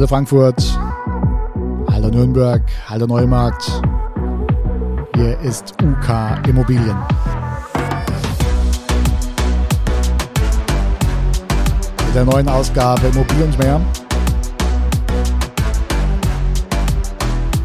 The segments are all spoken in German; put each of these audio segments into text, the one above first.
Hallo Frankfurt, hallo Nürnberg, hallo Neumarkt. Hier ist UK Immobilien. Mit der neuen Ausgabe Immobilien mehr.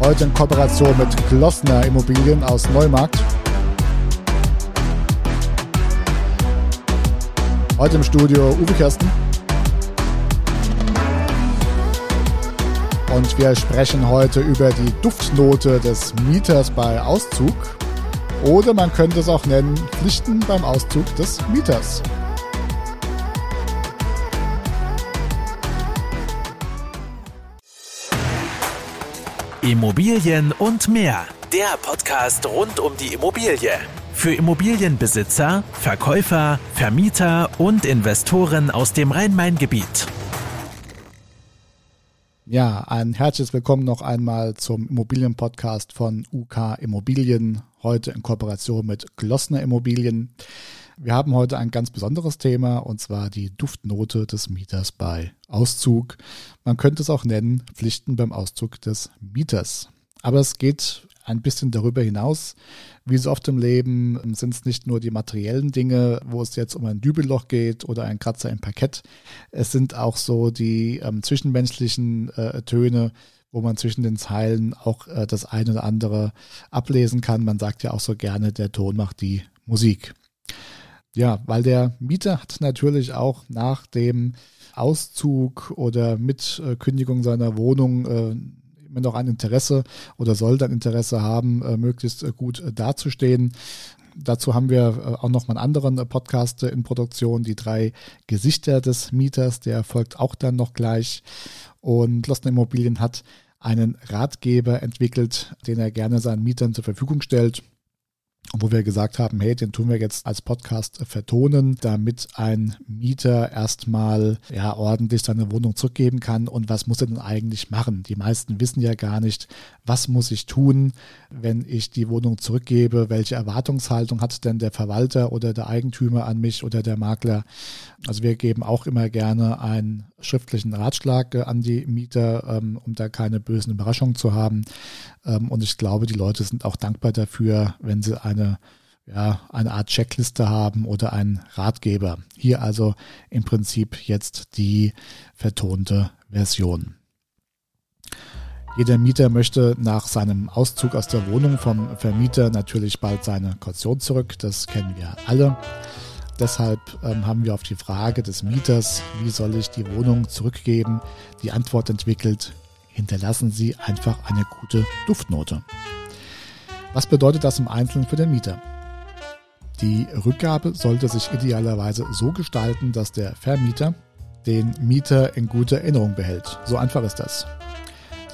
Heute in Kooperation mit Glossner Immobilien aus Neumarkt. Heute im Studio Uwe Kirsten. Und wir sprechen heute über die Duftnote des Mieters bei Auszug. Oder man könnte es auch nennen, Pflichten beim Auszug des Mieters. Immobilien und mehr. Der Podcast rund um die Immobilie. Für Immobilienbesitzer, Verkäufer, Vermieter und Investoren aus dem Rhein-Main-Gebiet. Ja, ein herzliches Willkommen noch einmal zum Immobilienpodcast von UK Immobilien, heute in Kooperation mit Glossner Immobilien. Wir haben heute ein ganz besonderes Thema und zwar die Duftnote des Mieters bei Auszug. Man könnte es auch nennen Pflichten beim Auszug des Mieters. Aber es geht ein bisschen darüber hinaus. Wie so oft im Leben sind es nicht nur die materiellen Dinge, wo es jetzt um ein Dübelloch geht oder ein Kratzer im Parkett. Es sind auch so die ähm, zwischenmenschlichen äh, Töne, wo man zwischen den Zeilen auch äh, das eine oder andere ablesen kann. Man sagt ja auch so gerne, der Ton macht die Musik. Ja, weil der Mieter hat natürlich auch nach dem Auszug oder mit äh, Kündigung seiner Wohnung immer noch ein Interesse oder soll dann Interesse haben, äh, möglichst äh, gut äh, dazustehen. Dazu haben wir auch noch mal einen anderen Podcast in Produktion, die drei Gesichter des Mieters, der folgt auch dann noch gleich. Und Losten Immobilien hat einen Ratgeber entwickelt, den er gerne seinen Mietern zur Verfügung stellt wo wir gesagt haben, hey, den tun wir jetzt als Podcast vertonen, damit ein Mieter erstmal ja ordentlich seine Wohnung zurückgeben kann und was muss er denn eigentlich machen? Die meisten wissen ja gar nicht, was muss ich tun, wenn ich die Wohnung zurückgebe, welche Erwartungshaltung hat denn der Verwalter oder der Eigentümer an mich oder der Makler? Also wir geben auch immer gerne einen schriftlichen Ratschlag äh, an die Mieter, ähm, um da keine bösen Überraschungen zu haben. Ähm, und ich glaube, die Leute sind auch dankbar dafür, wenn sie eine ja, eine Art Checkliste haben oder einen Ratgeber. Hier also im Prinzip jetzt die vertonte Version. Jeder Mieter möchte nach seinem Auszug aus der Wohnung vom Vermieter natürlich bald seine Kaution zurück. Das kennen wir alle. Deshalb ähm, haben wir auf die Frage des Mieters, wie soll ich die Wohnung zurückgeben, die Antwort entwickelt, hinterlassen Sie einfach eine gute Duftnote. Was bedeutet das im Einzelnen für den Mieter? Die Rückgabe sollte sich idealerweise so gestalten, dass der Vermieter den Mieter in guter Erinnerung behält. So einfach ist das.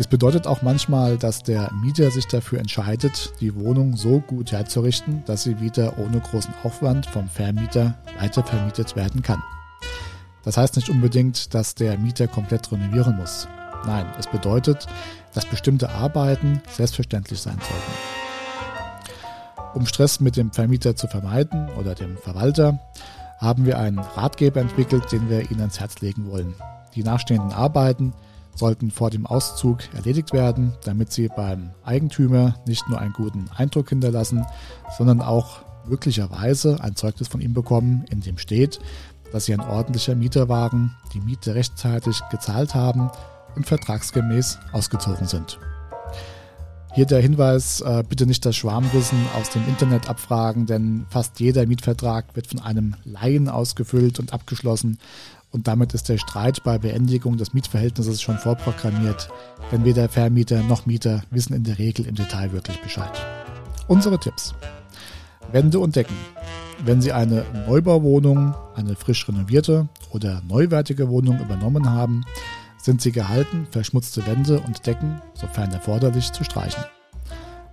Das bedeutet auch manchmal, dass der Mieter sich dafür entscheidet, die Wohnung so gut herzurichten, dass sie wieder ohne großen Aufwand vom Vermieter weiter vermietet werden kann. Das heißt nicht unbedingt, dass der Mieter komplett renovieren muss. Nein, es bedeutet, dass bestimmte Arbeiten selbstverständlich sein sollten. Um Stress mit dem Vermieter zu vermeiden oder dem Verwalter, haben wir einen Ratgeber entwickelt, den wir Ihnen ans Herz legen wollen. Die nachstehenden Arbeiten sollten vor dem Auszug erledigt werden, damit sie beim Eigentümer nicht nur einen guten Eindruck hinterlassen, sondern auch möglicherweise ein Zeugnis von ihm bekommen, in dem steht, dass sie ein ordentlicher Mieter waren, die Miete rechtzeitig gezahlt haben und vertragsgemäß ausgezogen sind. Hier der Hinweis, äh, bitte nicht das Schwarmwissen aus dem Internet abfragen, denn fast jeder Mietvertrag wird von einem Laien ausgefüllt und abgeschlossen und damit ist der Streit bei Beendigung des Mietverhältnisses schon vorprogrammiert, denn weder Vermieter noch Mieter wissen in der Regel im Detail wirklich Bescheid. Unsere Tipps. Wände und Decken. Wenn Sie eine Neubauwohnung, eine frisch renovierte oder neuwertige Wohnung übernommen haben, sind Sie gehalten, verschmutzte Wände und Decken, sofern erforderlich, zu streichen.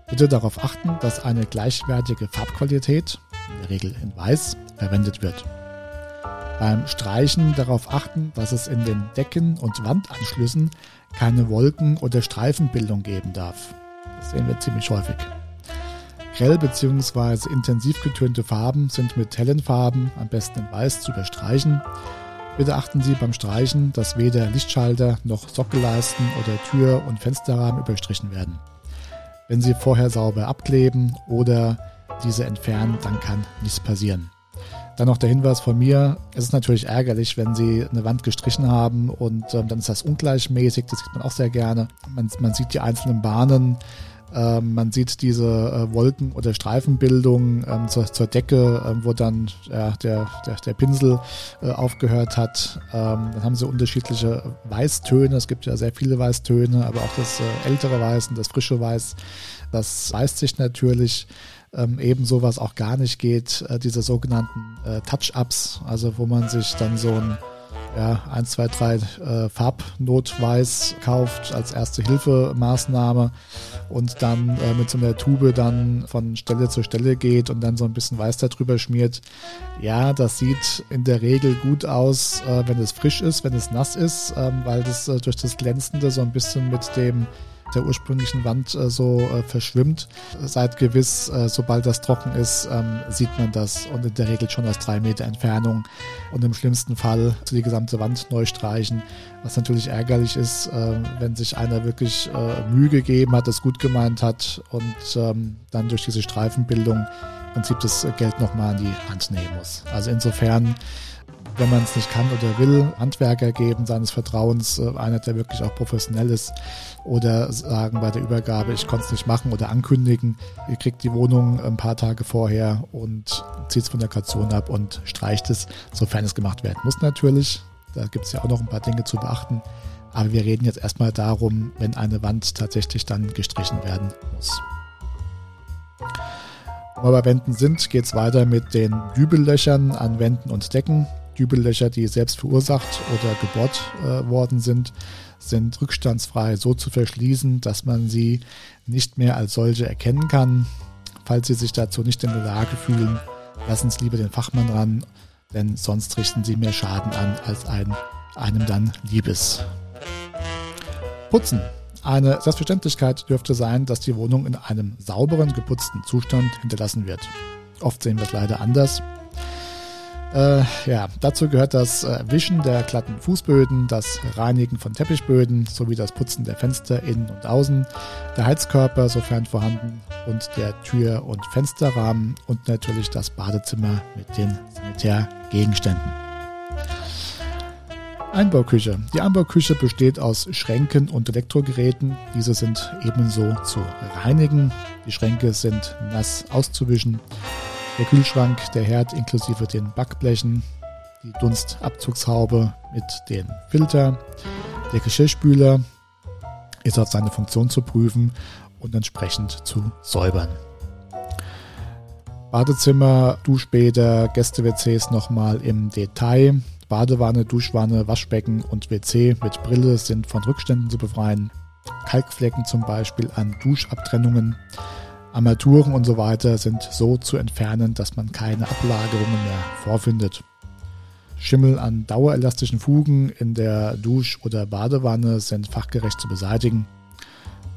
Bitte darauf achten, dass eine gleichwertige Farbqualität, in der Regel in Weiß, verwendet wird. Beim Streichen darauf achten, dass es in den Decken- und Wandanschlüssen keine Wolken- oder Streifenbildung geben darf. Das sehen wir ziemlich häufig. Grell bzw. intensiv getönte Farben sind mit hellen Farben, am besten in Weiß, zu überstreichen. Bitte achten Sie beim Streichen, dass weder Lichtschalter noch Sockelleisten oder Tür- und Fensterrahmen überstrichen werden. Wenn Sie vorher sauber abkleben oder diese entfernen, dann kann nichts passieren. Dann noch der Hinweis von mir, es ist natürlich ärgerlich, wenn Sie eine Wand gestrichen haben und ähm, dann ist das ungleichmäßig, das sieht man auch sehr gerne. Man, man sieht die einzelnen Bahnen, ähm, man sieht diese äh, Wolken- oder Streifenbildung ähm, zur, zur, Decke, ähm, wo dann ja, der, der, der Pinsel äh, aufgehört hat. Ähm, dann haben sie unterschiedliche Weißtöne. Es gibt ja sehr viele Weißtöne, aber auch das äh, ältere Weiß und das frische Weiß. Das weist sich natürlich. Ähm, ebenso, was auch gar nicht geht, äh, diese sogenannten äh, Touch-Ups, also wo man sich dann so ein ja, 1, 2, 3 äh, Farbnotweiß kauft als erste Hilfemaßnahme und dann äh, mit so einer Tube dann von Stelle zu Stelle geht und dann so ein bisschen Weiß darüber schmiert. Ja, das sieht in der Regel gut aus, äh, wenn es frisch ist, wenn es nass ist, ähm, weil das äh, durch das Glänzende so ein bisschen mit dem der ursprünglichen Wand äh, so äh, verschwimmt. Seid gewiss, äh, sobald das trocken ist, ähm, sieht man das und in der Regel schon aus drei Meter Entfernung und im schlimmsten Fall die gesamte Wand neu streichen, was natürlich ärgerlich ist, äh, wenn sich einer wirklich äh, Mühe gegeben hat, es gut gemeint hat und ähm, dann durch diese Streifenbildung im Prinzip das Geld nochmal an die Hand nehmen muss. Also insofern wenn man es nicht kann oder will, Handwerker geben seines Vertrauens, äh, einer, der wirklich auch professionell ist, oder sagen bei der Übergabe, ich konnte es nicht machen oder ankündigen, ihr kriegt die Wohnung ein paar Tage vorher und zieht es von der Kaution ab und streicht es, sofern es gemacht werden muss natürlich. Da gibt es ja auch noch ein paar Dinge zu beachten. Aber wir reden jetzt erstmal darum, wenn eine Wand tatsächlich dann gestrichen werden muss. Wo wir bei Wänden sind, geht es weiter mit den Dübellöchern an Wänden und Decken. Dübellöcher, die selbst verursacht oder gebohrt äh, worden sind, sind rückstandsfrei so zu verschließen, dass man sie nicht mehr als solche erkennen kann. Falls Sie sich dazu nicht in der Lage fühlen, lassen Sie lieber den Fachmann ran, denn sonst richten Sie mehr Schaden an, als ein, einem dann Liebes. Putzen. Eine Selbstverständlichkeit dürfte sein, dass die Wohnung in einem sauberen, geputzten Zustand hinterlassen wird. Oft sehen wir es leider anders. Äh, ja, dazu gehört das äh, Wischen der glatten Fußböden, das Reinigen von Teppichböden sowie das Putzen der Fenster innen und außen, der Heizkörper, sofern vorhanden, und der Tür- und Fensterrahmen und natürlich das Badezimmer mit den Sanitärgegenständen. Einbauküche. Die Einbauküche besteht aus Schränken und Elektrogeräten. Diese sind ebenso zu reinigen. Die Schränke sind nass auszuwischen. Der Kühlschrank, der Herd inklusive den Backblechen, die Dunstabzugshaube mit dem Filter, der Geschirrspüler ist auf seine Funktion zu prüfen und entsprechend zu säubern. Badezimmer, Duschbäder, Gäste-WCs nochmal im Detail. Badewanne, Duschwanne, Waschbecken und WC mit Brille sind von Rückständen zu befreien. Kalkflecken zum Beispiel an Duschabtrennungen Armaturen und so weiter sind so zu entfernen, dass man keine Ablagerungen mehr vorfindet. Schimmel an dauerelastischen Fugen in der Dusch- oder Badewanne sind fachgerecht zu beseitigen.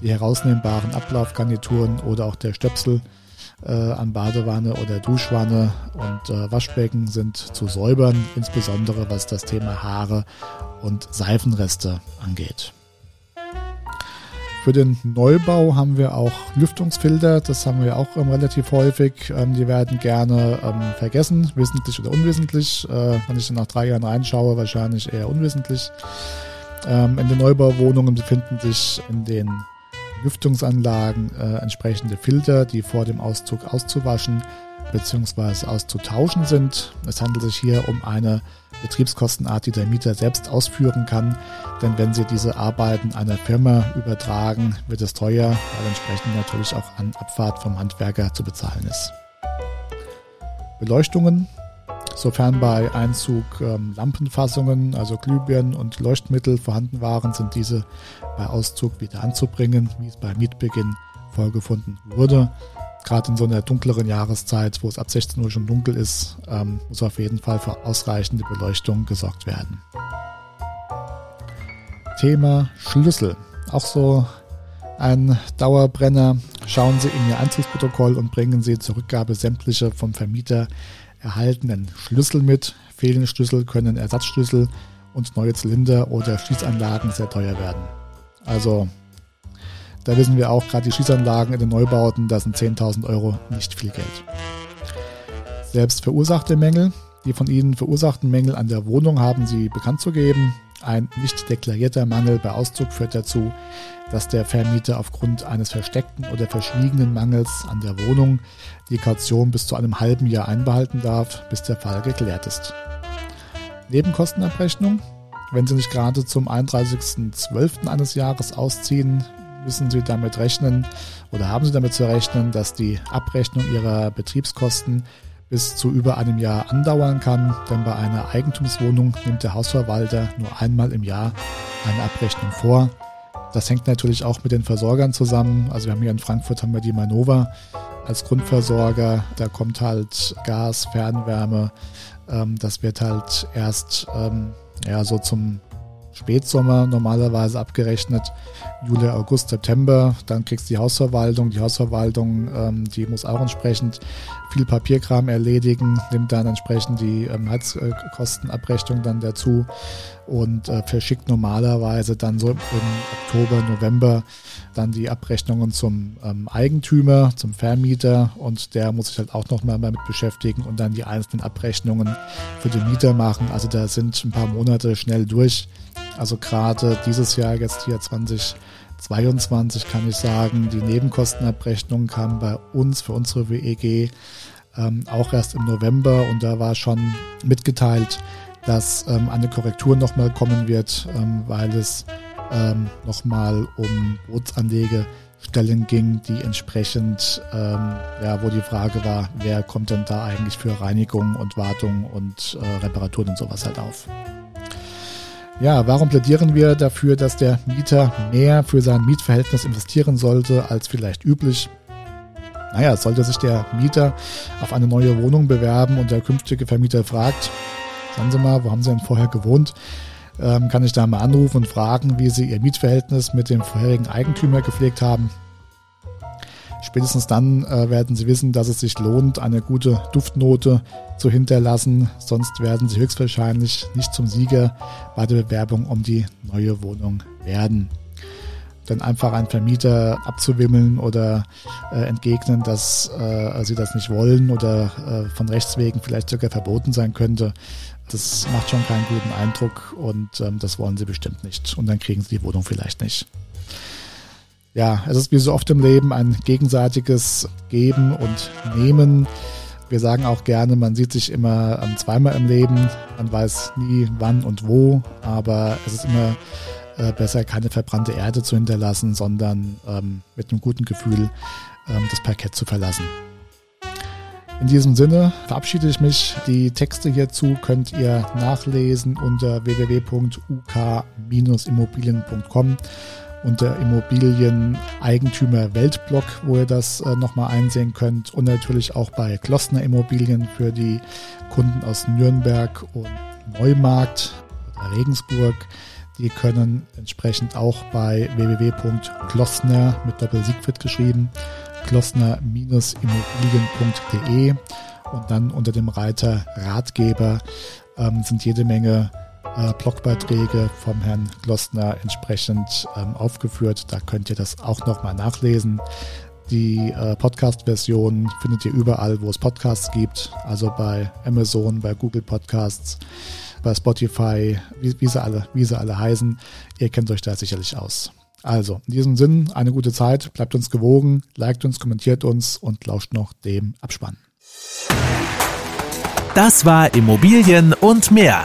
Die herausnehmbaren Ablaufgarnituren oder auch der Stöpsel äh, an Badewanne oder Duschwanne und äh, Waschbecken sind zu säubern, insbesondere was das Thema Haare und Seifenreste angeht. Für den Neubau haben wir auch Lüftungsfilter, das haben wir auch ähm, relativ häufig. Ähm, die werden gerne ähm, vergessen, wissentlich oder unwissentlich. Äh, wenn ich dann nach drei Jahren reinschaue, wahrscheinlich eher unwissentlich. Ähm, in den Neubauwohnungen befinden sich in den Lüftungsanlagen äh, entsprechende Filter, die vor dem Auszug auszuwaschen bzw. auszutauschen sind. Es handelt sich hier um eine Betriebskostenart, die der Mieter selbst ausführen kann. Denn wenn Sie diese Arbeiten einer Firma übertragen, wird es teuer, weil entsprechend natürlich auch an Abfahrt vom Handwerker zu bezahlen ist. Beleuchtungen. Sofern bei Einzug ähm, Lampenfassungen, also Glühbirnen und Leuchtmittel vorhanden waren, sind diese bei Auszug wieder anzubringen, wie es bei Mietbeginn vorgefunden wurde gerade in so einer dunkleren Jahreszeit, wo es ab 16 Uhr schon dunkel ist, ähm, muss auf jeden Fall für ausreichende Beleuchtung gesorgt werden. Thema Schlüssel. Auch so ein Dauerbrenner. Schauen Sie in Ihr Anzugsprotokoll und bringen Sie zur Rückgabe sämtliche vom Vermieter erhaltenen Schlüssel mit fehlende Schlüssel können Ersatzschlüssel und neue Zylinder oder Schließanlagen sehr teuer werden. Also da wissen wir auch, gerade die Schießanlagen in den Neubauten, da sind 10.000 Euro nicht viel Geld. Selbst verursachte Mängel, die von Ihnen verursachten Mängel an der Wohnung haben Sie bekannt zu geben. Ein nicht deklarierter Mangel bei Auszug führt dazu, dass der Vermieter aufgrund eines versteckten oder verschwiegenen Mangels an der Wohnung die Kaution bis zu einem halben Jahr einbehalten darf, bis der Fall geklärt ist. Nebenkostenabrechnung. Wenn Sie nicht gerade zum 31.12. eines Jahres ausziehen, müssen Sie damit rechnen oder haben Sie damit zu rechnen, dass die Abrechnung Ihrer Betriebskosten bis zu über einem Jahr andauern kann, denn bei einer Eigentumswohnung nimmt der Hausverwalter nur einmal im Jahr eine Abrechnung vor. Das hängt natürlich auch mit den Versorgern zusammen. Also wir haben hier in Frankfurt haben wir die Manova als Grundversorger. Da kommt halt Gas, Fernwärme. Ähm, das wird halt erst ähm, ja so zum Spätsommer normalerweise abgerechnet. Juli, August, September. Dann kriegst du die Hausverwaltung. Die Hausverwaltung, ähm, die muss auch entsprechend viel Papierkram erledigen, nimmt dann entsprechend die ähm, Heizkostenabrechnung dann dazu und äh, verschickt normalerweise dann so im Oktober, November dann die Abrechnungen zum ähm, Eigentümer, zum Vermieter und der muss sich halt auch nochmal damit beschäftigen und dann die einzelnen Abrechnungen für den Mieter machen. Also da sind ein paar Monate schnell durch. Also gerade dieses Jahr, jetzt hier 2022, kann ich sagen, die Nebenkostenabrechnung kam bei uns für unsere WEG ähm, auch erst im November und da war schon mitgeteilt, dass ähm, eine Korrektur nochmal kommen wird, ähm, weil es ähm, nochmal um Bootsanlegestellen ging, die entsprechend, ähm, ja, wo die Frage war, wer kommt denn da eigentlich für Reinigung und Wartung und äh, Reparaturen und sowas halt auf. Ja, warum plädieren wir dafür, dass der Mieter mehr für sein Mietverhältnis investieren sollte als vielleicht üblich? Naja, sollte sich der Mieter auf eine neue Wohnung bewerben und der künftige Vermieter fragt, sagen Sie mal, wo haben Sie denn vorher gewohnt? Ähm, kann ich da mal anrufen und fragen, wie Sie Ihr Mietverhältnis mit dem vorherigen Eigentümer gepflegt haben? Spätestens dann äh, werden Sie wissen, dass es sich lohnt, eine gute Duftnote zu hinterlassen. Sonst werden Sie höchstwahrscheinlich nicht zum Sieger bei der Bewerbung um die neue Wohnung werden dann einfach einen Vermieter abzuwimmeln oder äh, entgegnen, dass äh, sie das nicht wollen oder äh, von Rechts wegen vielleicht sogar verboten sein könnte. Das macht schon keinen guten Eindruck und ähm, das wollen sie bestimmt nicht. Und dann kriegen sie die Wohnung vielleicht nicht. Ja, es ist wie so oft im Leben ein gegenseitiges Geben und Nehmen. Wir sagen auch gerne, man sieht sich immer ähm, zweimal im Leben. Man weiß nie wann und wo, aber es ist immer äh, besser keine verbrannte Erde zu hinterlassen, sondern ähm, mit einem guten Gefühl ähm, das Parkett zu verlassen. In diesem Sinne verabschiede ich mich. Die Texte hierzu könnt ihr nachlesen unter www.uk-immobilien.com unter Immobilien-Eigentümer Weltblock, wo ihr das äh, nochmal einsehen könnt und natürlich auch bei Klossner Immobilien für die Kunden aus Nürnberg und Neumarkt oder Regensburg. Die können entsprechend auch bei www.klossner mit Doppel-Siegfried geschrieben, klossner-immobilien.de und dann unter dem Reiter Ratgeber ähm, sind jede Menge äh, Blogbeiträge vom Herrn Glossner entsprechend ähm, aufgeführt. Da könnt ihr das auch nochmal nachlesen. Die äh, Podcast-Version findet ihr überall, wo es Podcasts gibt, also bei Amazon, bei Google Podcasts, bei Spotify, wie, wie, sie alle, wie sie alle heißen. Ihr kennt euch da sicherlich aus. Also, in diesem Sinn, eine gute Zeit, bleibt uns gewogen, liked uns, kommentiert uns und lauscht noch dem Abspann. Das war Immobilien und mehr.